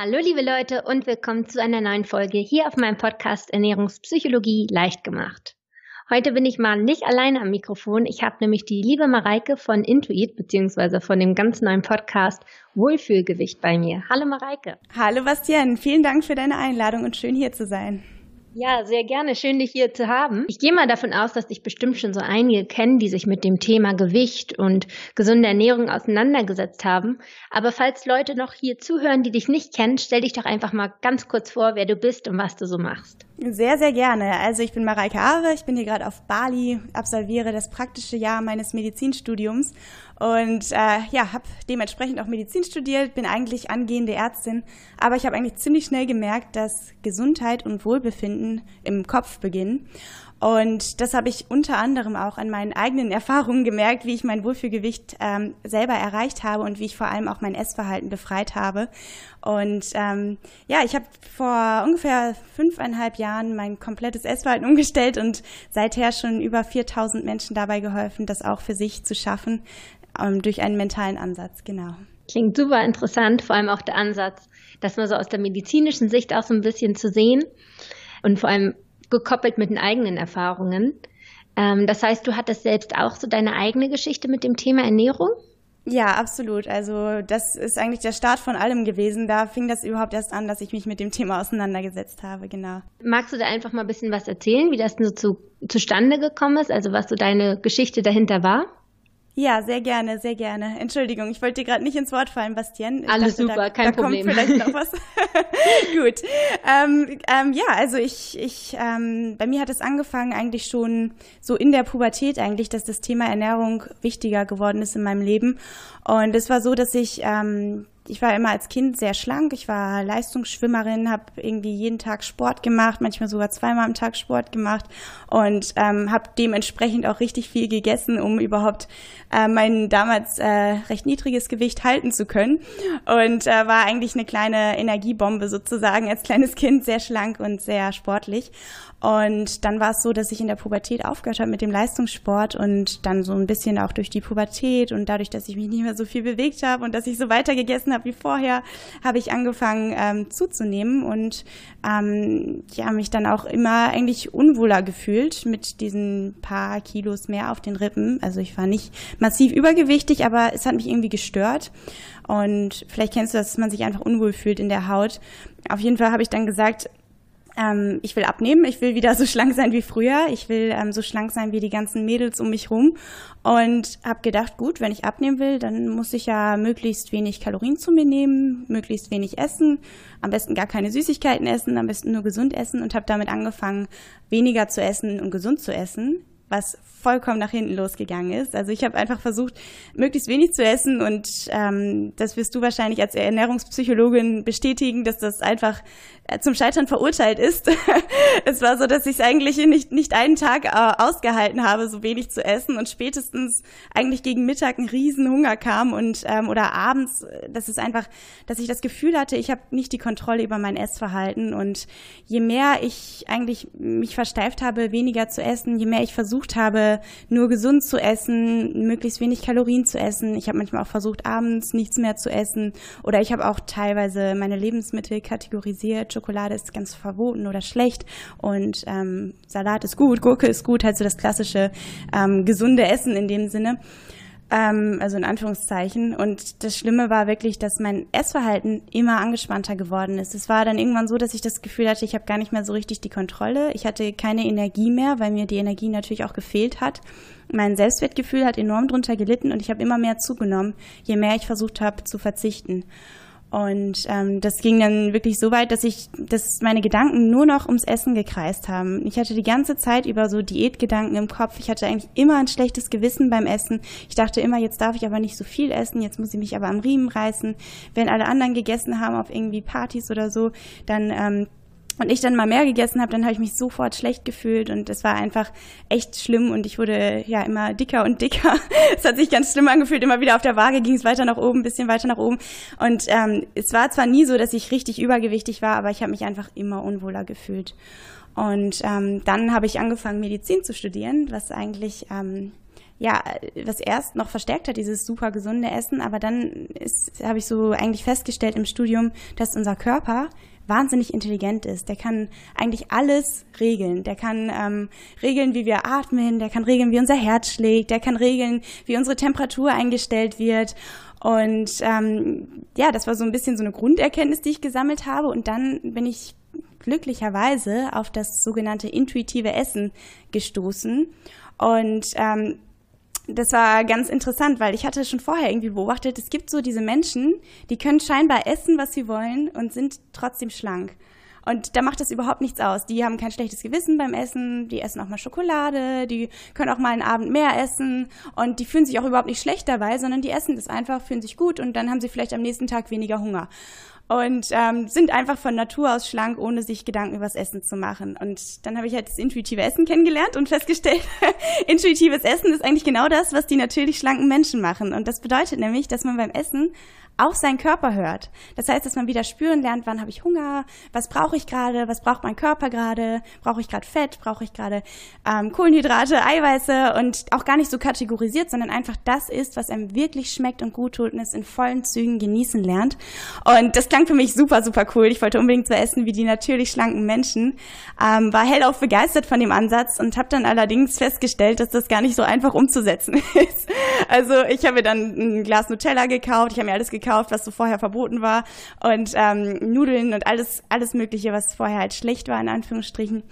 Hallo liebe Leute und willkommen zu einer neuen Folge hier auf meinem Podcast Ernährungspsychologie leicht gemacht. Heute bin ich mal nicht alleine am Mikrofon. Ich habe nämlich die liebe Mareike von Intuit beziehungsweise von dem ganz neuen Podcast Wohlfühlgewicht bei mir. Hallo Mareike. Hallo Bastian, vielen Dank für deine Einladung und schön hier zu sein. Ja, sehr gerne. Schön, dich hier zu haben. Ich gehe mal davon aus, dass dich bestimmt schon so einige kennen, die sich mit dem Thema Gewicht und gesunde Ernährung auseinandergesetzt haben. Aber falls Leute noch hier zuhören, die dich nicht kennen, stell dich doch einfach mal ganz kurz vor, wer du bist und was du so machst. Sehr, sehr gerne. Also ich bin Mareike Aare, ich bin hier gerade auf Bali, absolviere das praktische Jahr meines Medizinstudiums und äh, ja, habe dementsprechend auch Medizin studiert, bin eigentlich angehende Ärztin, aber ich habe eigentlich ziemlich schnell gemerkt, dass Gesundheit und Wohlbefinden im Kopf beginnen. Und das habe ich unter anderem auch an meinen eigenen Erfahrungen gemerkt, wie ich mein Wohlfühlgewicht ähm, selber erreicht habe und wie ich vor allem auch mein Essverhalten befreit habe. Und ähm, ja, ich habe vor ungefähr fünfeinhalb Jahren mein komplettes Essverhalten umgestellt und seither schon über 4000 Menschen dabei geholfen, das auch für sich zu schaffen, ähm, durch einen mentalen Ansatz, genau. Klingt super interessant, vor allem auch der Ansatz, das mal so aus der medizinischen Sicht auch so ein bisschen zu sehen und vor allem gekoppelt mit den eigenen Erfahrungen. Ähm, das heißt, du hattest selbst auch so deine eigene Geschichte mit dem Thema Ernährung? Ja, absolut. Also das ist eigentlich der Start von allem gewesen. Da fing das überhaupt erst an, dass ich mich mit dem Thema auseinandergesetzt habe, genau. Magst du da einfach mal ein bisschen was erzählen, wie das so zu, zustande gekommen ist, also was so deine Geschichte dahinter war? Ja, sehr gerne, sehr gerne. Entschuldigung, ich wollte dir gerade nicht ins Wort fallen, Bastian. Ich Alles dachte, super, da, kein da Problem. Kommt vielleicht noch was. Gut. Ähm, ähm, ja, also ich, ich, ähm, bei mir hat es angefangen eigentlich schon so in der Pubertät eigentlich, dass das Thema Ernährung wichtiger geworden ist in meinem Leben. Und es war so, dass ich ähm, ich war immer als Kind sehr schlank. Ich war Leistungsschwimmerin, habe irgendwie jeden Tag Sport gemacht, manchmal sogar zweimal am Tag Sport gemacht und ähm, habe dementsprechend auch richtig viel gegessen, um überhaupt äh, mein damals äh, recht niedriges Gewicht halten zu können. Und äh, war eigentlich eine kleine Energiebombe sozusagen als kleines Kind, sehr schlank und sehr sportlich. Und dann war es so, dass ich in der Pubertät aufgehört habe mit dem Leistungssport und dann so ein bisschen auch durch die Pubertät und dadurch, dass ich mich nicht mehr so viel bewegt habe und dass ich so weiter gegessen habe wie vorher, habe ich angefangen ähm, zuzunehmen und ähm, ja, mich dann auch immer eigentlich unwohler gefühlt mit diesen paar Kilos mehr auf den Rippen. Also ich war nicht massiv übergewichtig, aber es hat mich irgendwie gestört. Und vielleicht kennst du das, dass man sich einfach unwohl fühlt in der Haut. Auf jeden Fall habe ich dann gesagt, ähm, ich will abnehmen, ich will wieder so schlank sein wie früher, ich will ähm, so schlank sein wie die ganzen Mädels um mich rum. Und habe gedacht, gut, wenn ich abnehmen will, dann muss ich ja möglichst wenig Kalorien zu mir nehmen, möglichst wenig essen, am besten gar keine Süßigkeiten essen, am besten nur gesund essen und habe damit angefangen, weniger zu essen und gesund zu essen was vollkommen nach hinten losgegangen ist. Also ich habe einfach versucht, möglichst wenig zu essen und ähm, das wirst du wahrscheinlich als Ernährungspsychologin bestätigen, dass das einfach äh, zum Scheitern verurteilt ist. es war so, dass ich es eigentlich nicht, nicht einen Tag äh, ausgehalten habe, so wenig zu essen und spätestens eigentlich gegen Mittag ein Riesenhunger kam und ähm, oder abends, äh, das ist einfach, dass ich das Gefühl hatte, ich habe nicht die Kontrolle über mein Essverhalten und je mehr ich eigentlich mich versteift habe, weniger zu essen, je mehr ich versucht versucht habe, nur gesund zu essen, möglichst wenig Kalorien zu essen. Ich habe manchmal auch versucht, abends nichts mehr zu essen. Oder ich habe auch teilweise meine Lebensmittel kategorisiert. Schokolade ist ganz verboten oder schlecht und ähm, Salat ist gut, Gurke ist gut, halt so das klassische ähm, gesunde Essen in dem Sinne ähm, also in Anführungszeichen. Und das Schlimme war wirklich, dass mein Essverhalten immer angespannter geworden ist. Es war dann irgendwann so, dass ich das Gefühl hatte, ich habe gar nicht mehr so richtig die Kontrolle. Ich hatte keine Energie mehr, weil mir die Energie natürlich auch gefehlt hat. Mein Selbstwertgefühl hat enorm drunter gelitten und ich habe immer mehr zugenommen, je mehr ich versucht habe zu verzichten. Und ähm, das ging dann wirklich so weit, dass ich, dass meine Gedanken nur noch ums Essen gekreist haben. Ich hatte die ganze Zeit über so Diätgedanken im Kopf. Ich hatte eigentlich immer ein schlechtes Gewissen beim Essen. Ich dachte immer, jetzt darf ich aber nicht so viel essen, jetzt muss ich mich aber am Riemen reißen. Wenn alle anderen gegessen haben auf irgendwie Partys oder so, dann ähm, und ich dann mal mehr gegessen habe, dann habe ich mich sofort schlecht gefühlt und es war einfach echt schlimm und ich wurde ja immer dicker und dicker. es hat sich ganz schlimm angefühlt, immer wieder auf der Waage ging es weiter nach oben, bisschen weiter nach oben und ähm, es war zwar nie so, dass ich richtig übergewichtig war, aber ich habe mich einfach immer unwohler gefühlt. Und ähm, dann habe ich angefangen, Medizin zu studieren, was eigentlich ähm, ja, was erst noch verstärkt hat, dieses super gesunde Essen, aber dann habe ich so eigentlich festgestellt im Studium, dass unser Körper wahnsinnig intelligent ist. Der kann eigentlich alles regeln. Der kann ähm, regeln, wie wir atmen, der kann regeln, wie unser Herz schlägt, der kann regeln, wie unsere Temperatur eingestellt wird. Und ähm, ja, das war so ein bisschen so eine Grunderkenntnis, die ich gesammelt habe. Und dann bin ich glücklicherweise auf das sogenannte intuitive Essen gestoßen. Und ähm, das war ganz interessant, weil ich hatte schon vorher irgendwie beobachtet, es gibt so diese Menschen, die können scheinbar essen, was sie wollen und sind trotzdem schlank. Und da macht das überhaupt nichts aus. Die haben kein schlechtes Gewissen beim Essen, die essen auch mal Schokolade, die können auch mal einen Abend mehr essen und die fühlen sich auch überhaupt nicht schlecht dabei, sondern die essen das einfach, fühlen sich gut und dann haben sie vielleicht am nächsten Tag weniger Hunger und ähm, sind einfach von Natur aus schlank, ohne sich Gedanken übers Essen zu machen. Und dann habe ich halt das intuitive Essen kennengelernt und festgestellt, intuitives Essen ist eigentlich genau das, was die natürlich schlanken Menschen machen. Und das bedeutet nämlich, dass man beim Essen auf seinen Körper hört. Das heißt, dass man wieder spüren lernt, wann habe ich Hunger, was brauche ich gerade, was braucht mein Körper gerade, brauche ich gerade Fett, brauche ich gerade ähm, Kohlenhydrate, Eiweiße und auch gar nicht so kategorisiert, sondern einfach das ist, was einem wirklich schmeckt und gut tut und es in vollen Zügen genießen lernt. Und das klang für mich super, super cool. Ich wollte unbedingt so essen wie die natürlich schlanken Menschen, ähm, war hellauf begeistert von dem Ansatz und habe dann allerdings festgestellt, dass das gar nicht so einfach umzusetzen ist. Also ich habe mir dann ein Glas Nutella gekauft, ich habe mir alles gekauft, gekauft, was so vorher verboten war und ähm, Nudeln und alles, alles Mögliche, was vorher halt schlecht war, in Anführungsstrichen.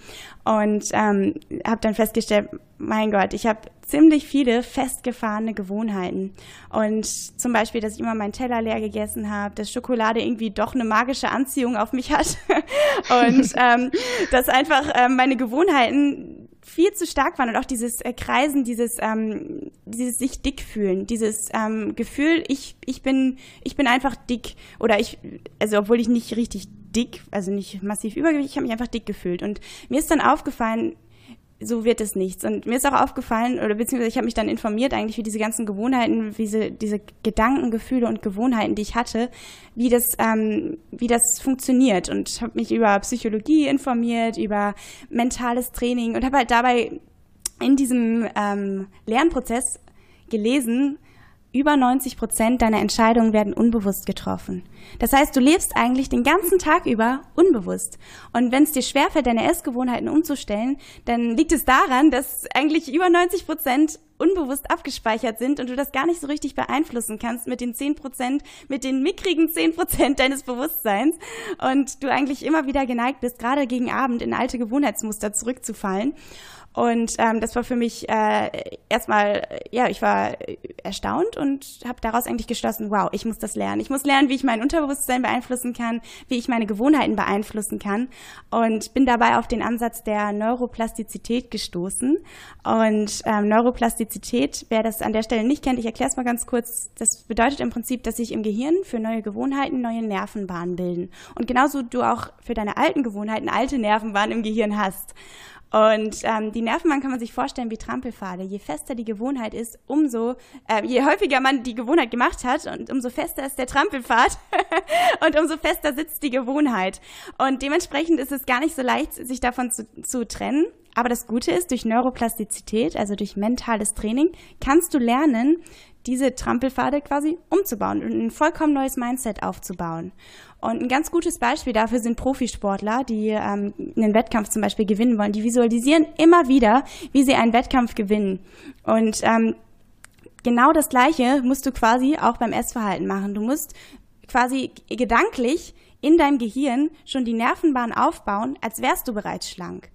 Und ähm, habe dann festgestellt, mein Gott, ich habe ziemlich viele festgefahrene Gewohnheiten. Und zum Beispiel, dass ich immer meinen Teller leer gegessen habe, dass Schokolade irgendwie doch eine magische Anziehung auf mich hat. und ähm, dass einfach ähm, meine Gewohnheiten viel zu stark waren und auch dieses äh, Kreisen, dieses, ähm, dieses sich dick fühlen, dieses ähm, Gefühl, ich, ich bin, ich bin einfach dick oder ich, also obwohl ich nicht richtig dick, also nicht massiv übergewichtig, ich habe mich einfach dick gefühlt. Und mir ist dann aufgefallen, so wird es nichts. Und mir ist auch aufgefallen, oder beziehungsweise ich habe mich dann informiert eigentlich, wie diese ganzen Gewohnheiten, diese, diese Gedanken, Gefühle und Gewohnheiten, die ich hatte, wie das, ähm, wie das funktioniert. Und habe mich über Psychologie informiert, über mentales Training und habe halt dabei in diesem ähm, Lernprozess gelesen, über 90 Prozent deiner Entscheidungen werden unbewusst getroffen. Das heißt, du lebst eigentlich den ganzen Tag über unbewusst. Und wenn es dir schwerfällt, deine Essgewohnheiten umzustellen, dann liegt es daran, dass eigentlich über 90 Prozent unbewusst abgespeichert sind und du das gar nicht so richtig beeinflussen kannst mit den 10 Prozent, mit den mickrigen 10 Prozent deines Bewusstseins und du eigentlich immer wieder geneigt bist, gerade gegen Abend in alte Gewohnheitsmuster zurückzufallen. Und ähm, das war für mich äh, erstmal, ja, ich war erstaunt und habe daraus eigentlich geschlossen, wow, ich muss das lernen. Ich muss lernen, wie ich mein Unterbewusstsein beeinflussen kann, wie ich meine Gewohnheiten beeinflussen kann. Und bin dabei auf den Ansatz der Neuroplastizität gestoßen. Und ähm, Neuroplastizität, wer das an der Stelle nicht kennt, ich erkläre es mal ganz kurz. Das bedeutet im Prinzip, dass sich im Gehirn für neue Gewohnheiten neue Nervenbahnen bilden. Und genauso du auch für deine alten Gewohnheiten alte Nervenbahnen im Gehirn hast. Und ähm, die Nervenbahn kann man sich vorstellen wie Trampelpfade. Je fester die Gewohnheit ist, umso, äh, je häufiger man die Gewohnheit gemacht hat, und umso fester ist der Trampelpfad und umso fester sitzt die Gewohnheit. Und dementsprechend ist es gar nicht so leicht, sich davon zu, zu trennen. Aber das Gute ist, durch Neuroplastizität, also durch mentales Training, kannst du lernen, diese Trampelpfade quasi umzubauen und ein vollkommen neues Mindset aufzubauen. Und ein ganz gutes Beispiel dafür sind Profisportler, die ähm, einen Wettkampf zum Beispiel gewinnen wollen. Die visualisieren immer wieder, wie sie einen Wettkampf gewinnen. Und ähm, genau das Gleiche musst du quasi auch beim Essverhalten machen. Du musst quasi gedanklich in deinem Gehirn schon die Nervenbahn aufbauen, als wärst du bereits schlank.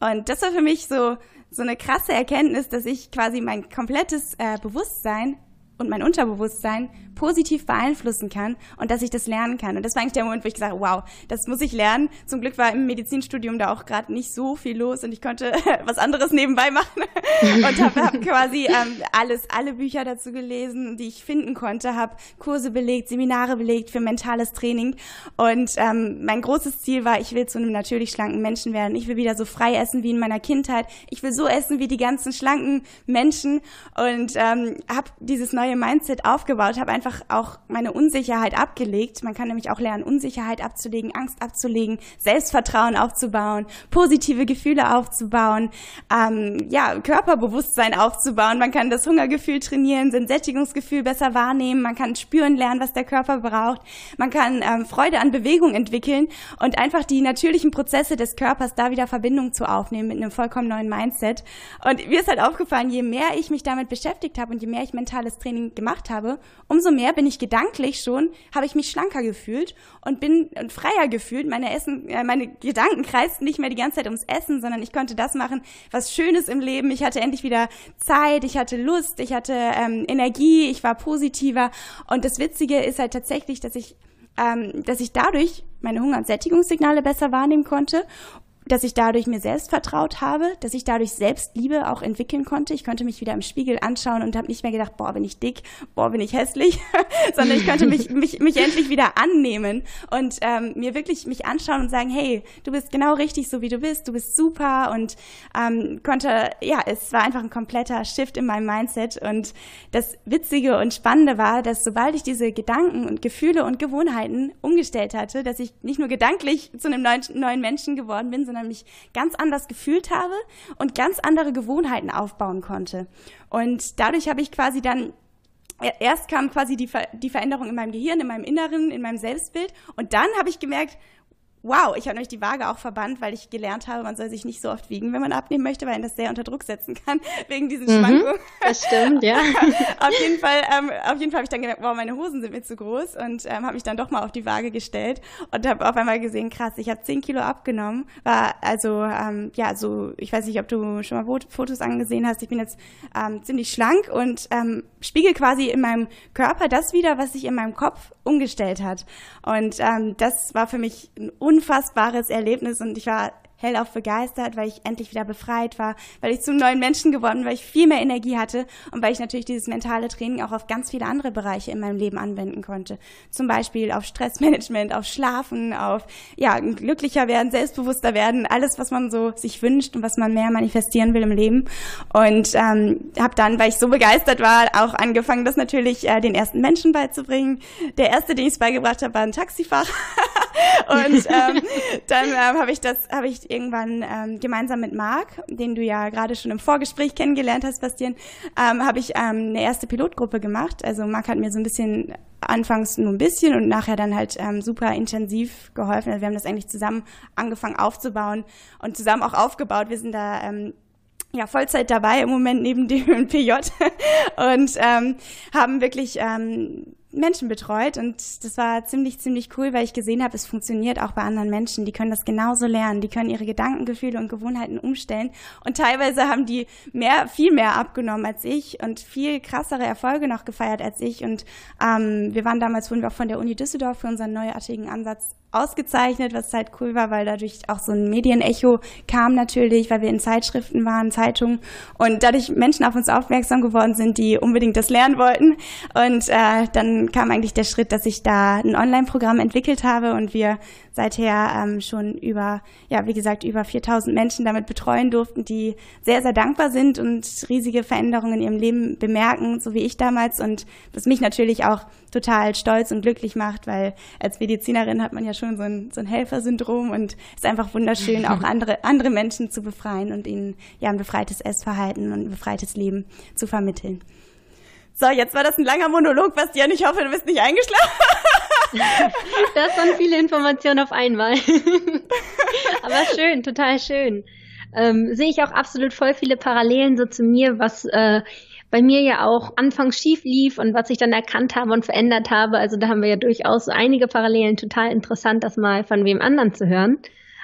Und das war für mich so, so eine krasse Erkenntnis, dass ich quasi mein komplettes äh, Bewusstsein und mein Unterbewusstsein positiv beeinflussen kann und dass ich das lernen kann. Und das war eigentlich der Moment, wo ich gesagt habe, wow, das muss ich lernen. Zum Glück war im Medizinstudium da auch gerade nicht so viel los und ich konnte was anderes nebenbei machen und habe hab quasi ähm, alles, alle Bücher dazu gelesen, die ich finden konnte, habe Kurse belegt, Seminare belegt für mentales Training und ähm, mein großes Ziel war, ich will zu einem natürlich schlanken Menschen werden. Ich will wieder so frei essen wie in meiner Kindheit. Ich will so essen wie die ganzen schlanken Menschen und ähm, habe dieses neue Mindset aufgebaut, habe einfach auch meine Unsicherheit abgelegt. Man kann nämlich auch lernen, Unsicherheit abzulegen, Angst abzulegen, Selbstvertrauen aufzubauen, positive Gefühle aufzubauen, ähm, ja, Körperbewusstsein aufzubauen. Man kann das Hungergefühl trainieren, sein Sättigungsgefühl besser wahrnehmen. Man kann spüren lernen, was der Körper braucht. Man kann ähm, Freude an Bewegung entwickeln und einfach die natürlichen Prozesse des Körpers da wieder Verbindung zu aufnehmen mit einem vollkommen neuen Mindset. Und mir ist halt aufgefallen, je mehr ich mich damit beschäftigt habe und je mehr ich mentales Training gemacht habe, umso mehr bin ich gedanklich schon, habe ich mich schlanker gefühlt und bin freier gefühlt. Meine Essen, äh, meine Gedanken kreisten nicht mehr die ganze Zeit ums Essen, sondern ich konnte das machen, was Schönes im Leben. Ich hatte endlich wieder Zeit, ich hatte Lust, ich hatte ähm, Energie, ich war positiver. Und das Witzige ist halt tatsächlich, dass ich ähm, dass ich dadurch meine Hunger- und Sättigungssignale besser wahrnehmen konnte dass ich dadurch mir selbst vertraut habe, dass ich dadurch Selbstliebe auch entwickeln konnte. Ich konnte mich wieder im Spiegel anschauen und habe nicht mehr gedacht, boah, bin ich dick, boah, bin ich hässlich, sondern ich konnte mich, mich, mich endlich wieder annehmen und ähm, mir wirklich mich anschauen und sagen, hey, du bist genau richtig so, wie du bist, du bist super und ähm, konnte, ja, es war einfach ein kompletter Shift in meinem Mindset und das Witzige und Spannende war, dass sobald ich diese Gedanken und Gefühle und Gewohnheiten umgestellt hatte, dass ich nicht nur gedanklich zu einem neuen, neuen Menschen geworden bin, sondern mich ganz anders gefühlt habe und ganz andere Gewohnheiten aufbauen konnte. Und dadurch habe ich quasi dann erst kam quasi die, Ver die Veränderung in meinem Gehirn, in meinem Inneren, in meinem Selbstbild. Und dann habe ich gemerkt, Wow, ich habe nämlich die Waage auch verbannt, weil ich gelernt habe, man soll sich nicht so oft wiegen, wenn man abnehmen möchte, weil ihn das sehr unter Druck setzen kann, wegen diesen mhm, Schwankungen. Das stimmt, ja. auf jeden Fall, ähm, auf jeden Fall habe ich dann gemerkt, wow, meine Hosen sind mir zu groß und ähm, habe mich dann doch mal auf die Waage gestellt und habe auf einmal gesehen, krass, ich habe 10 Kilo abgenommen. War also, ähm, ja, so, ich weiß nicht, ob du schon mal Fotos angesehen hast, ich bin jetzt ähm, ziemlich schlank und ähm, spiegel quasi in meinem Körper das wieder, was sich in meinem Kopf umgestellt hat. Und ähm, das war für mich ein unfassbares Erlebnis und ich war hellauf begeistert, weil ich endlich wieder befreit war, weil ich zum neuen Menschen geworden bin, weil ich viel mehr Energie hatte und weil ich natürlich dieses mentale Training auch auf ganz viele andere Bereiche in meinem Leben anwenden konnte. Zum Beispiel auf Stressmanagement, auf Schlafen, auf ja glücklicher werden, selbstbewusster werden, alles, was man so sich wünscht und was man mehr manifestieren will im Leben. Und ähm, habe dann, weil ich so begeistert war, auch angefangen, das natürlich äh, den ersten Menschen beizubringen. Der erste, den ich beigebracht habe, war ein Taxifahrer. und ähm, dann ähm, habe ich das, habe ich irgendwann ähm, gemeinsam mit Marc, den du ja gerade schon im Vorgespräch kennengelernt hast, Bastian, ähm, habe ich ähm, eine erste Pilotgruppe gemacht. Also Marc hat mir so ein bisschen anfangs nur ein bisschen und nachher dann halt ähm, super intensiv geholfen. Also wir haben das eigentlich zusammen angefangen aufzubauen und zusammen auch aufgebaut. Wir sind da ähm, ja, Vollzeit dabei im Moment neben dem PJ und ähm, haben wirklich ähm, Menschen betreut und das war ziemlich, ziemlich cool, weil ich gesehen habe, es funktioniert auch bei anderen Menschen. Die können das genauso lernen. Die können ihre Gedanken, Gefühle und Gewohnheiten umstellen und teilweise haben die mehr, viel mehr abgenommen als ich und viel krassere Erfolge noch gefeiert als ich und ähm, wir waren damals, wurden wir auch von der Uni Düsseldorf für unseren neuartigen Ansatz ausgezeichnet, was halt cool war, weil dadurch auch so ein Medienecho kam natürlich, weil wir in Zeitschriften waren, Zeitungen und dadurch Menschen auf uns aufmerksam geworden sind, die unbedingt das lernen wollten. Und äh, dann kam eigentlich der Schritt, dass ich da ein Online-Programm entwickelt habe und wir seither ähm, schon über, ja, wie gesagt, über 4000 Menschen damit betreuen durften, die sehr, sehr dankbar sind und riesige Veränderungen in ihrem Leben bemerken, so wie ich damals und was mich natürlich auch total stolz und glücklich macht, weil als Medizinerin hat man ja schon so ein, so ein Helfersyndrom und es ist einfach wunderschön, auch andere, andere Menschen zu befreien und ihnen ja ein befreites Essverhalten und ein befreites Leben zu vermitteln. So, jetzt war das ein langer Monolog, Bastian. Ich hoffe, du bist nicht eingeschlafen. das waren viele Informationen auf einmal. Aber schön, total schön. Ähm, sehe ich auch absolut voll viele Parallelen so zu mir, was äh, bei mir ja auch anfangs schief lief und was ich dann erkannt habe und verändert habe. Also da haben wir ja durchaus so einige Parallelen. Total interessant, das mal von wem anderen zu hören.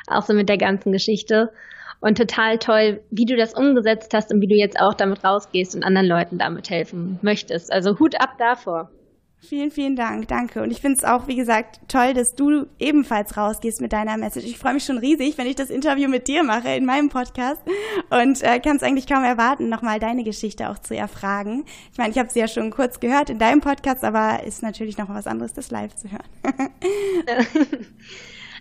Auch so mit der ganzen Geschichte. Und total toll, wie du das umgesetzt hast und wie du jetzt auch damit rausgehst und anderen Leuten damit helfen möchtest. Also Hut ab davor. Vielen, vielen Dank, danke. Und ich finde es auch, wie gesagt, toll, dass du ebenfalls rausgehst mit deiner Message. Ich freue mich schon riesig, wenn ich das Interview mit dir mache in meinem Podcast und äh, kann es eigentlich kaum erwarten, nochmal deine Geschichte auch zu erfragen. Ich meine, ich habe sie ja schon kurz gehört in deinem Podcast, aber ist natürlich noch was anderes, das live zu hören.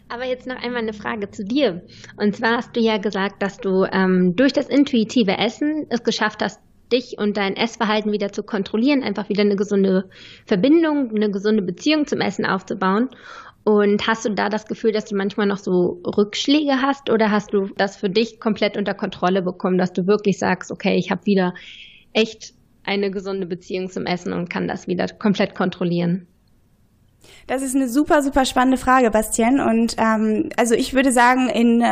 Aber jetzt noch einmal eine Frage zu dir. Und zwar hast du ja gesagt, dass du ähm, durch das intuitive Essen es geschafft hast, dich und dein Essverhalten wieder zu kontrollieren, einfach wieder eine gesunde Verbindung, eine gesunde Beziehung zum Essen aufzubauen. Und hast du da das Gefühl, dass du manchmal noch so Rückschläge hast oder hast du das für dich komplett unter Kontrolle bekommen, dass du wirklich sagst, okay, ich habe wieder echt eine gesunde Beziehung zum Essen und kann das wieder komplett kontrollieren? Das ist eine super, super spannende Frage, Bastian. Und ähm, also ich würde sagen, in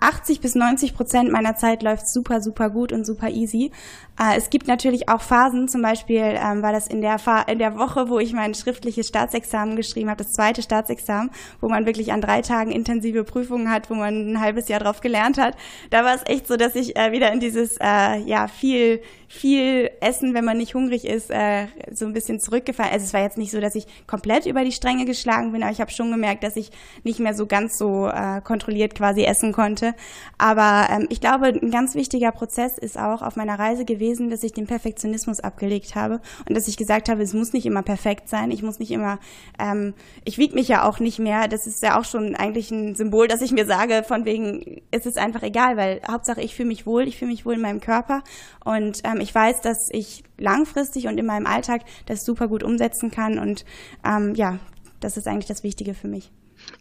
80 äh, bis 90 Prozent meiner Zeit läuft super, super gut und super easy. Äh, es gibt natürlich auch Phasen, zum Beispiel ähm, war das in der, in der Woche, wo ich mein schriftliches Staatsexamen geschrieben habe, das zweite Staatsexamen, wo man wirklich an drei Tagen intensive Prüfungen hat, wo man ein halbes Jahr drauf gelernt hat. Da war es echt so, dass ich äh, wieder in dieses, äh, ja, viel, viel Essen, wenn man nicht hungrig ist, äh, so ein bisschen zurückgefallen. Also es war jetzt nicht so, dass ich komplett über die Stränge geschlagen bin, aber ich habe schon gemerkt, dass ich nicht mehr so ganz so äh, kontrolliert quasi essen konnte. Aber ähm, ich glaube, ein ganz wichtiger Prozess ist auch auf meiner Reise gewesen, dass ich den Perfektionismus abgelegt habe und dass ich gesagt habe, es muss nicht immer perfekt sein, ich muss nicht immer, ähm, ich wiege mich ja auch nicht mehr. Das ist ja auch schon eigentlich ein Symbol, dass ich mir sage, von wegen, es ist einfach egal, weil Hauptsache ich fühle mich wohl, ich fühle mich wohl in meinem Körper und ähm, ich weiß, dass ich langfristig und in meinem Alltag das super gut umsetzen kann und ähm, ja, das ist eigentlich das Wichtige für mich.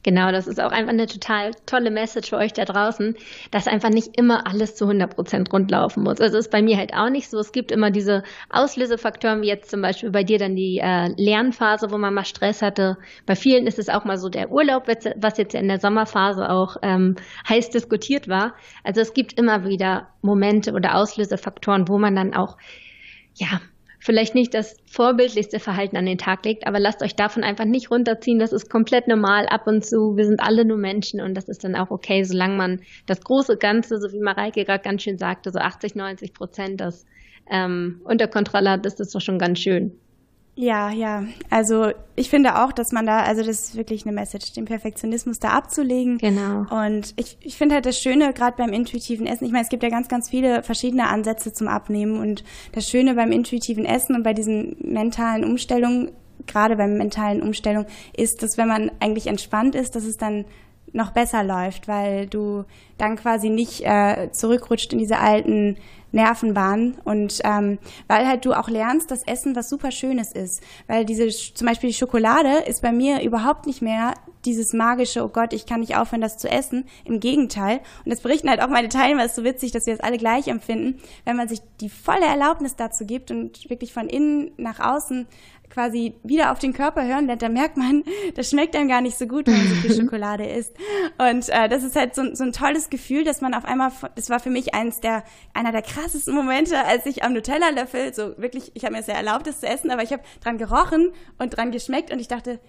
Genau, das ist auch einfach eine total tolle Message für euch da draußen, dass einfach nicht immer alles zu 100 Prozent rundlaufen muss. Also ist bei mir halt auch nicht so. Es gibt immer diese Auslösefaktoren, wie jetzt zum Beispiel bei dir dann die äh, Lernphase, wo man mal Stress hatte. Bei vielen ist es auch mal so der Urlaub, was jetzt in der Sommerphase auch ähm, heiß diskutiert war. Also es gibt immer wieder Momente oder Auslösefaktoren, wo man dann auch ja, vielleicht nicht das vorbildlichste Verhalten an den Tag legt, aber lasst euch davon einfach nicht runterziehen. Das ist komplett normal ab und zu. Wir sind alle nur Menschen und das ist dann auch okay, solange man das große Ganze, so wie Mareike gerade ganz schön sagte, so 80, 90 Prozent das ähm, unter Kontrolle hat, ist das doch schon ganz schön. Ja, ja. Also ich finde auch, dass man da, also das ist wirklich eine Message, den Perfektionismus da abzulegen. Genau. Und ich, ich finde halt das Schöne, gerade beim intuitiven Essen, ich meine, es gibt ja ganz, ganz viele verschiedene Ansätze zum Abnehmen. Und das Schöne beim intuitiven Essen und bei diesen mentalen Umstellungen, gerade beim mentalen Umstellung, ist, dass wenn man eigentlich entspannt ist, dass es dann noch besser läuft, weil du dann quasi nicht äh, zurückrutscht in diese alten Nervenbahn und ähm, weil halt du auch lernst, dass Essen was super Schönes ist. Weil diese, zum Beispiel die Schokolade ist bei mir überhaupt nicht mehr dieses magische, oh Gott, ich kann nicht aufhören, das zu essen. Im Gegenteil. Und das berichten halt auch meine Teilnehmer, ist so witzig, dass wir das alle gleich empfinden, wenn man sich die volle Erlaubnis dazu gibt und wirklich von innen nach außen quasi wieder auf den Körper hören lernt, dann merkt man, das schmeckt einem gar nicht so gut, wenn man so viel Schokolade isst. Und äh, das ist halt so, so ein tolles Gefühl, dass man auf einmal, das war für mich eins der, einer der krassesten Momente, als ich am Nutella-Löffel, so wirklich, ich habe mir sehr erlaubt, das zu essen, aber ich habe dran gerochen und dran geschmeckt und ich dachte,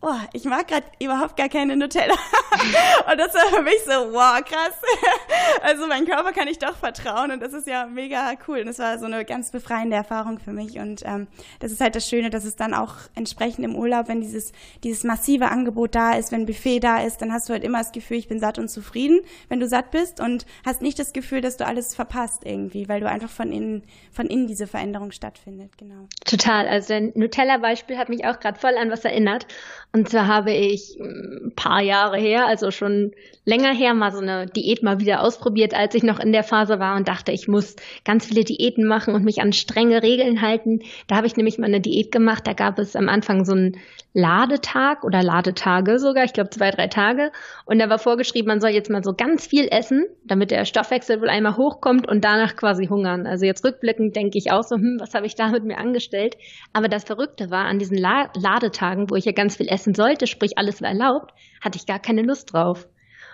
oh, ich mag gerade überhaupt gar keine Nutella. und das war für mich so, wow, krass. also mein Körper kann ich doch vertrauen und das ist ja mega cool. Und das war so eine ganz befreiende Erfahrung für mich. Und ähm, das ist halt das Schöne, dass es dann auch entsprechend im Urlaub, wenn dieses, dieses massive Angebot da ist, wenn Buffet da ist, dann hast du halt immer das Gefühl, ich bin satt und zufrieden, wenn du satt bist und hast nicht das Gefühl, dass du alles verpasst irgendwie, weil du einfach von innen, von innen diese Veränderung stattfindet, genau. Total. Also dein Nutella-Beispiel hat mich auch gerade voll an was erinnert. Und zwar habe ich ein hm, paar Jahre her, also schon länger her, mal so eine Diät mal wieder ausprobiert, als ich noch in der Phase war und dachte, ich muss ganz viele Diäten machen und mich an strenge Regeln halten. Da habe ich nämlich mal eine Diät gemacht. Da gab es am Anfang so einen Ladetag oder Ladetage sogar, ich glaube zwei, drei Tage. Und da war vorgeschrieben, man soll jetzt mal so ganz viel essen, damit der Stoffwechsel wohl einmal hochkommt und danach quasi hungern. Also jetzt rückblickend denke ich auch so, hm, was habe ich da mit mir angestellt? Aber das Verrückte war, an diesen La Ladetagen, wo ich ja ganz viel essen sollte, sprich alles war erlaubt, hatte ich gar keine Lust drauf.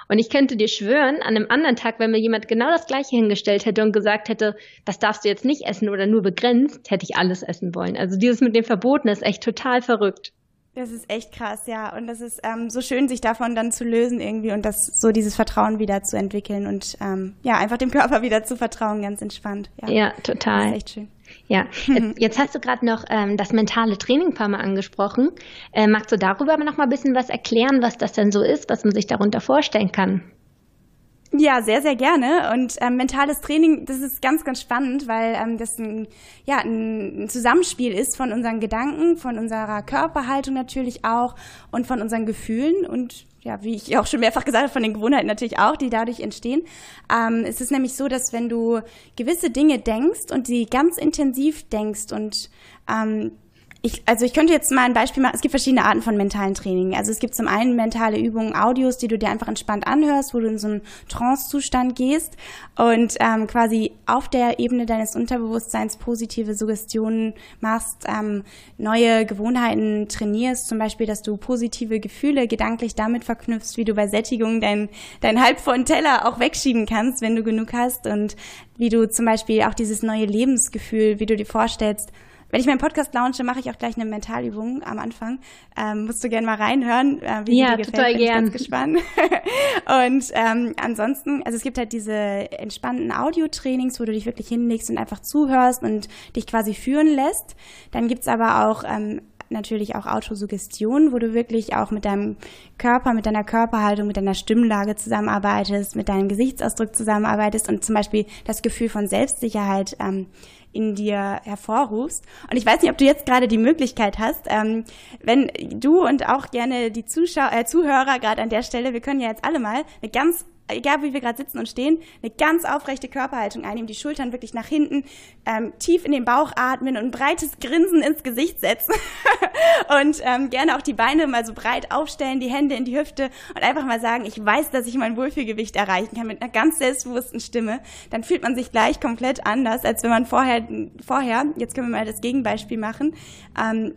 Und ich könnte dir schwören, an einem anderen Tag, wenn mir jemand genau das Gleiche hingestellt hätte und gesagt hätte, das darfst du jetzt nicht essen oder nur begrenzt, hätte ich alles essen wollen. Also dieses mit dem Verboten ist echt total verrückt. Das ist echt krass, ja. Und das ist ähm, so schön, sich davon dann zu lösen irgendwie und das so dieses Vertrauen wieder zu entwickeln und ähm, ja, einfach dem Körper wieder zu vertrauen, ganz entspannt. Ja, ja total. Das ist echt schön. Ja, jetzt, jetzt hast du gerade noch ähm, das mentale Training ein paar Mal angesprochen. Äh, magst du darüber noch mal ein bisschen was erklären, was das denn so ist, was man sich darunter vorstellen kann? Ja, sehr, sehr gerne. Und ähm, mentales Training, das ist ganz, ganz spannend, weil ähm, das ein, ja, ein Zusammenspiel ist von unseren Gedanken, von unserer Körperhaltung natürlich auch und von unseren Gefühlen und ja, wie ich auch schon mehrfach gesagt habe, von den Gewohnheiten natürlich auch, die dadurch entstehen. Ähm, es ist nämlich so, dass wenn du gewisse Dinge denkst und sie ganz intensiv denkst und ähm, ich, also ich könnte jetzt mal ein Beispiel machen. Es gibt verschiedene Arten von mentalen Training. Also es gibt zum einen mentale Übungen, Audios, die du dir einfach entspannt anhörst, wo du in so einen Trance-Zustand gehst und ähm, quasi auf der Ebene deines Unterbewusstseins positive Suggestionen machst, ähm, neue Gewohnheiten trainierst, zum Beispiel, dass du positive Gefühle gedanklich damit verknüpfst, wie du bei Sättigung deinen dein halbvollen Teller auch wegschieben kannst, wenn du genug hast und wie du zum Beispiel auch dieses neue Lebensgefühl, wie du dir vorstellst, wenn ich meinen Podcast launche, mache ich auch gleich eine Mentalübung am Anfang. Ähm, musst du gerne mal reinhören, äh, wie ja, dir gefällt. Total Bin gern. Ich ganz gespannt. und ähm, ansonsten, also es gibt halt diese entspannten Audiotrainings, wo du dich wirklich hinlegst und einfach zuhörst und dich quasi führen lässt. Dann gibt's aber auch ähm, natürlich auch Autosuggestion, wo du wirklich auch mit deinem Körper, mit deiner Körperhaltung, mit deiner Stimmlage zusammenarbeitest, mit deinem Gesichtsausdruck zusammenarbeitest und zum Beispiel das Gefühl von Selbstsicherheit ähm, in dir hervorrufst. Und ich weiß nicht, ob du jetzt gerade die Möglichkeit hast, ähm, wenn du und auch gerne die Zuschauer, äh, Zuhörer gerade an der Stelle, wir können ja jetzt alle mal eine ganz egal wie wir gerade sitzen und stehen, eine ganz aufrechte Körperhaltung einnehmen, die Schultern wirklich nach hinten, ähm, tief in den Bauch atmen und ein breites Grinsen ins Gesicht setzen und ähm, gerne auch die Beine mal so breit aufstellen, die Hände in die Hüfte und einfach mal sagen, ich weiß, dass ich mein Wohlfühlgewicht erreichen kann mit einer ganz selbstbewussten Stimme. Dann fühlt man sich gleich komplett anders, als wenn man vorher, vorher jetzt können wir mal das Gegenbeispiel machen, ähm,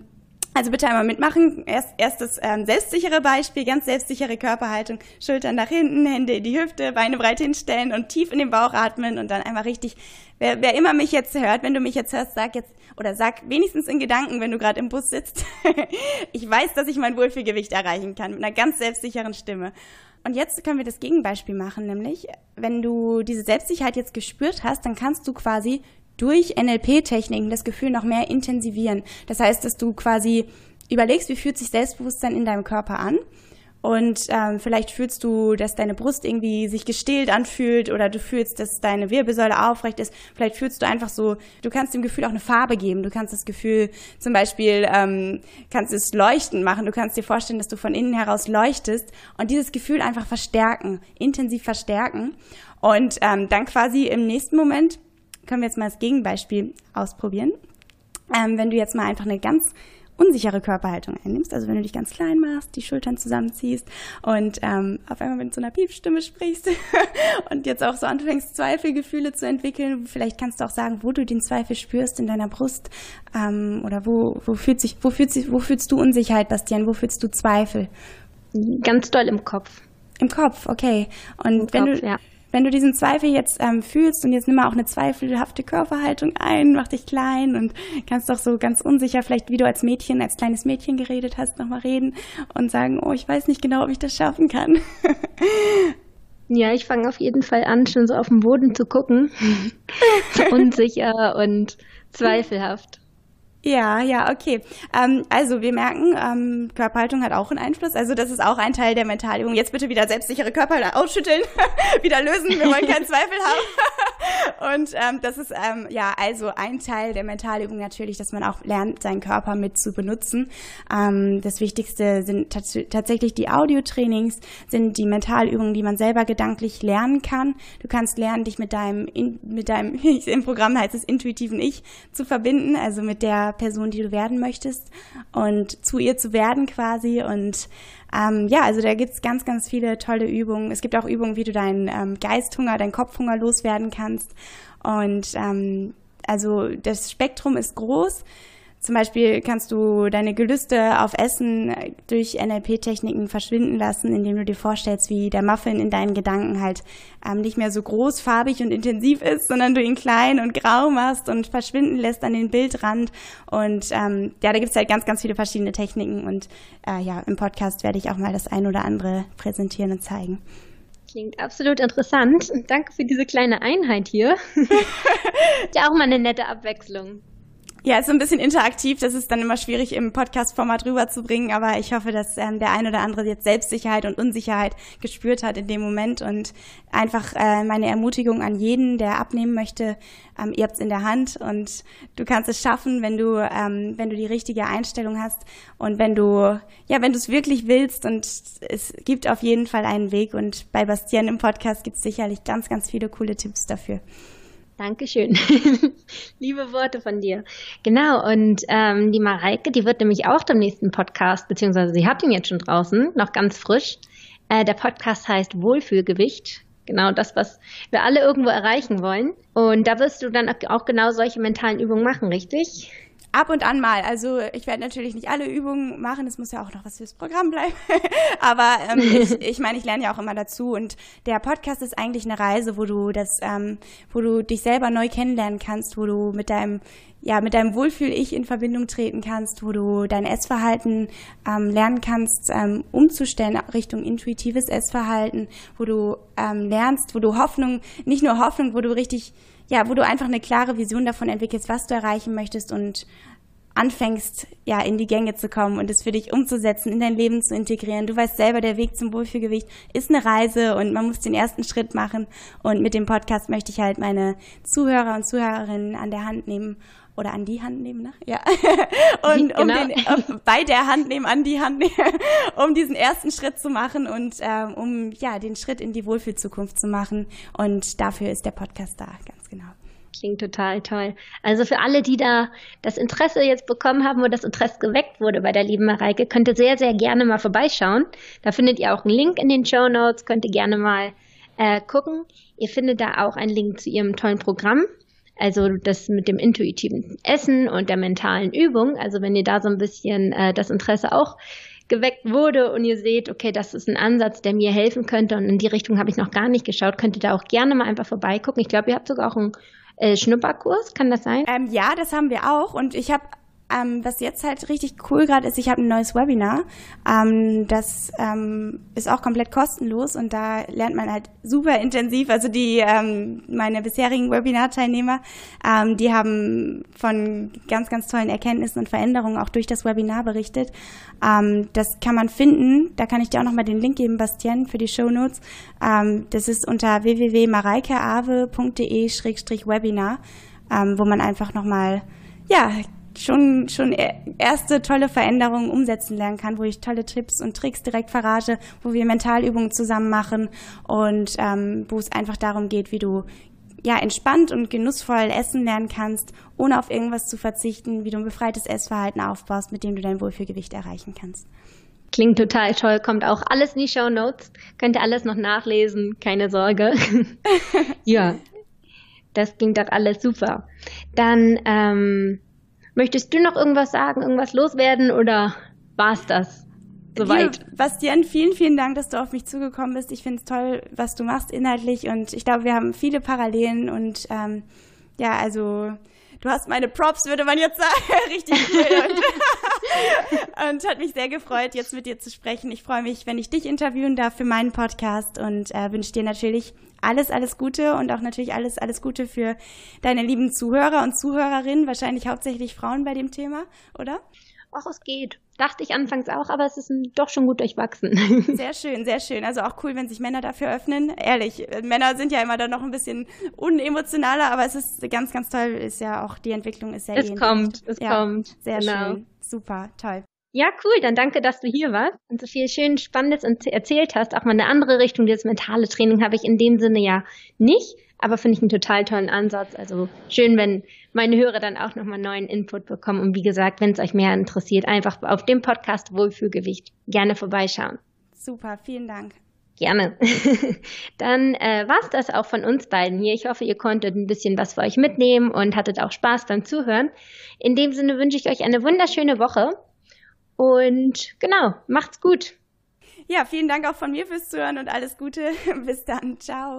also bitte einmal mitmachen. Erst, erstes ähm, selbstsichere Beispiel, ganz selbstsichere Körperhaltung. Schultern nach hinten, Hände in die Hüfte, Beine breit hinstellen und tief in den Bauch atmen und dann einmal richtig. Wer, wer immer mich jetzt hört, wenn du mich jetzt hörst, sag jetzt oder sag wenigstens in Gedanken, wenn du gerade im Bus sitzt. ich weiß, dass ich mein Wohlfühlgewicht erreichen kann mit einer ganz selbstsicheren Stimme. Und jetzt können wir das Gegenbeispiel machen, nämlich wenn du diese Selbstsicherheit jetzt gespürt hast, dann kannst du quasi durch NLP-Techniken das Gefühl noch mehr intensivieren. Das heißt, dass du quasi überlegst, wie fühlt sich Selbstbewusstsein in deinem Körper an. Und ähm, vielleicht fühlst du, dass deine Brust irgendwie sich gestählt anfühlt oder du fühlst, dass deine Wirbelsäule aufrecht ist. Vielleicht fühlst du einfach so, du kannst dem Gefühl auch eine Farbe geben. Du kannst das Gefühl zum Beispiel, ähm, kannst es leuchten machen. Du kannst dir vorstellen, dass du von innen heraus leuchtest und dieses Gefühl einfach verstärken, intensiv verstärken. Und ähm, dann quasi im nächsten Moment können wir jetzt mal das Gegenbeispiel ausprobieren. Ähm, wenn du jetzt mal einfach eine ganz unsichere Körperhaltung einnimmst, also wenn du dich ganz klein machst, die Schultern zusammenziehst und ähm, auf einmal mit so einer Piepstimme sprichst und jetzt auch so anfängst, Zweifelgefühle zu entwickeln, vielleicht kannst du auch sagen, wo du den Zweifel spürst in deiner Brust ähm, oder wo, wo, fühlt sich, wo, fühlt sich, wo fühlst du Unsicherheit, Bastian, wo fühlst du Zweifel? Ganz doll im Kopf. Im Kopf, okay. Und Im wenn Kopf, du ja wenn du diesen Zweifel jetzt ähm, fühlst und jetzt nimm mal auch eine zweifelhafte Körperhaltung ein, mach dich klein und kannst doch so ganz unsicher, vielleicht wie du als Mädchen, als kleines Mädchen geredet hast, nochmal reden und sagen, oh, ich weiß nicht genau, ob ich das schaffen kann. Ja, ich fange auf jeden Fall an, schon so auf den Boden zu gucken. Unsicher und zweifelhaft. Ja, ja, okay. Ähm, also wir merken, ähm, Körperhaltung hat auch einen Einfluss. Also das ist auch ein Teil der Mentalübung. Jetzt bitte wieder selbstsichere Körperhaltung ausschütteln, wieder lösen. Wir wollen keinen Zweifel haben. Und ähm, das ist ähm, ja also ein Teil der Mentalübung natürlich, dass man auch lernt, seinen Körper mit zu benutzen. Ähm, das Wichtigste sind tatsächlich die Audiotrainings, sind die Mentalübungen, die man selber gedanklich lernen kann. Du kannst lernen, dich mit deinem, in, mit deinem, im Programm heißt es intuitiven Ich zu verbinden, also mit der Person, die du werden möchtest und zu ihr zu werden quasi. Und ähm, ja, also da gibt's ganz, ganz viele tolle Übungen. Es gibt auch Übungen, wie du deinen ähm, Geisthunger, deinen Kopfhunger loswerden kannst. Und ähm, also das Spektrum ist groß. Zum Beispiel kannst du deine Gelüste auf Essen durch NLP-Techniken verschwinden lassen, indem du dir vorstellst, wie der Muffin in deinen Gedanken halt ähm, nicht mehr so groß, farbig und intensiv ist, sondern du ihn klein und grau machst und verschwinden lässt an den Bildrand. Und ähm, ja, da gibt's halt ganz, ganz viele verschiedene Techniken. Und äh, ja, im Podcast werde ich auch mal das ein oder andere präsentieren und zeigen. Klingt absolut interessant. Danke für diese kleine Einheit hier. ja, auch mal eine nette Abwechslung. Ja, ist so ein bisschen interaktiv. Das ist dann immer schwierig im Podcast-Format rüberzubringen. Aber ich hoffe, dass ähm, der ein oder andere jetzt Selbstsicherheit und Unsicherheit gespürt hat in dem Moment. Und einfach äh, meine Ermutigung an jeden, der abnehmen möchte, ähm, ihr habt's in der Hand und du kannst es schaffen, wenn du, ähm, wenn du die richtige Einstellung hast und wenn du, ja, wenn du es wirklich willst. Und es gibt auf jeden Fall einen Weg. Und bei Bastian im Podcast gibt es sicherlich ganz, ganz viele coole Tipps dafür. Dankeschön. Liebe Worte von dir. Genau, und ähm, die Mareike, die wird nämlich auch dem nächsten Podcast, beziehungsweise sie hat ihn jetzt schon draußen, noch ganz frisch. Äh, der Podcast heißt Wohlfühlgewicht. Genau das, was wir alle irgendwo erreichen wollen. Und da wirst du dann auch genau solche mentalen Übungen machen, richtig? Ab und an mal. Also ich werde natürlich nicht alle Übungen machen, es muss ja auch noch was fürs Programm bleiben. Aber ähm, ich, ich meine, ich lerne ja auch immer dazu. Und der Podcast ist eigentlich eine Reise, wo du das, ähm, wo du dich selber neu kennenlernen kannst, wo du mit deinem ja, mit deinem Wohlfühl-Ich in Verbindung treten kannst, wo du dein Essverhalten ähm, lernen kannst, ähm, umzustellen Richtung intuitives Essverhalten, wo du ähm, lernst, wo du Hoffnung, nicht nur Hoffnung, wo du richtig ja, wo du einfach eine klare Vision davon entwickelst, was du erreichen möchtest und anfängst, ja, in die Gänge zu kommen und es für dich umzusetzen, in dein Leben zu integrieren. Du weißt selber, der Weg zum Wohlfühlgewicht ist eine Reise und man muss den ersten Schritt machen. Und mit dem Podcast möchte ich halt meine Zuhörer und Zuhörerinnen an der Hand nehmen oder an die Hand nehmen, ne? Ja. und um genau. den, um, bei der Hand nehmen, an die Hand nehmen, um diesen ersten Schritt zu machen und ähm, um ja den Schritt in die Wohlfühlzukunft zu machen. Und dafür ist der Podcast da, ganz genau. Klingt total toll. Also für alle, die da das Interesse jetzt bekommen haben wo das Interesse geweckt wurde bei der lieben Mareike, könnt ihr sehr, sehr gerne mal vorbeischauen. Da findet ihr auch einen Link in den Show Notes, könnt ihr gerne mal äh, gucken. Ihr findet da auch einen Link zu ihrem tollen Programm. Also das mit dem intuitiven Essen und der mentalen Übung. Also wenn ihr da so ein bisschen äh, das Interesse auch geweckt wurde und ihr seht, okay, das ist ein Ansatz, der mir helfen könnte und in die Richtung habe ich noch gar nicht geschaut, könnt ihr da auch gerne mal einfach vorbeigucken. Ich glaube, ihr habt sogar auch einen äh, Schnupperkurs, kann das sein? Ähm, ja, das haben wir auch und ich habe ähm, was jetzt halt richtig cool gerade ist, ich habe ein neues Webinar. Ähm, das ähm, ist auch komplett kostenlos und da lernt man halt super intensiv. Also die ähm, meine bisherigen Webinar-Teilnehmer, ähm, die haben von ganz, ganz tollen Erkenntnissen und Veränderungen auch durch das Webinar berichtet. Ähm, das kann man finden. Da kann ich dir auch nochmal den Link geben, Bastian, für die Show Notes. das ist unter www.mareikeave.de-webinar, wo man einfach nochmal ja, schon, schon e-, erste tolle Veränderungen umsetzen lernen kann, wo ich tolle Tipps und Tricks direkt verrate, wo wir Mentalübungen zusammen machen und ähm, wo es einfach darum geht, wie du ja, entspannt und genussvoll essen lernen kannst, ohne auf irgendwas zu verzichten, wie du ein befreites Essverhalten aufbaust, mit dem du dein Wohlfühlgewicht erreichen kannst. Klingt total toll, kommt auch alles in die Show Notes. Könnt ihr alles noch nachlesen, keine Sorge. ja, das klingt doch alles super. Dann ähm, Möchtest du noch irgendwas sagen, irgendwas loswerden oder war es das? Soweit. Liebe Bastian, vielen, vielen Dank, dass du auf mich zugekommen bist. Ich finde es toll, was du machst inhaltlich und ich glaube, wir haben viele Parallelen und ähm, ja, also du hast meine Props, würde man jetzt sagen. Richtig cool. Und, und, hat mich sehr gefreut, jetzt mit dir zu sprechen. Ich freue mich, wenn ich dich interviewen darf für meinen Podcast und äh, wünsche dir natürlich alles, alles Gute und auch natürlich alles, alles Gute für deine lieben Zuhörer und Zuhörerinnen, wahrscheinlich hauptsächlich Frauen bei dem Thema, oder? Ach, es geht. Dachte ich anfangs auch, aber es ist doch schon gut durchwachsen. Sehr schön, sehr schön. Also auch cool, wenn sich Männer dafür öffnen. Ehrlich, Männer sind ja immer dann noch ein bisschen unemotionaler, aber es ist ganz, ganz toll. Ist ja auch die Entwicklung ist sehr Es ähnlich. kommt, es ja, kommt. Sehr genau. schön. Super, toll. Ja, cool. Dann danke, dass du hier warst und so viel schön Spannendes erzählt hast. Auch mal eine andere Richtung. Dieses mentale Training habe ich in dem Sinne ja nicht, aber finde ich einen total tollen Ansatz. Also schön, wenn meine Hörer dann auch nochmal neuen Input bekommen. Und wie gesagt, wenn es euch mehr interessiert, einfach auf dem Podcast Wohlfühlgewicht gerne vorbeischauen. Super, vielen Dank. Gerne. Dann äh, war es das auch von uns beiden hier. Ich hoffe, ihr konntet ein bisschen was für euch mitnehmen und hattet auch Spaß beim Zuhören. In dem Sinne wünsche ich euch eine wunderschöne Woche und genau, macht's gut. Ja, vielen Dank auch von mir fürs Zuhören und alles Gute. Bis dann. Ciao.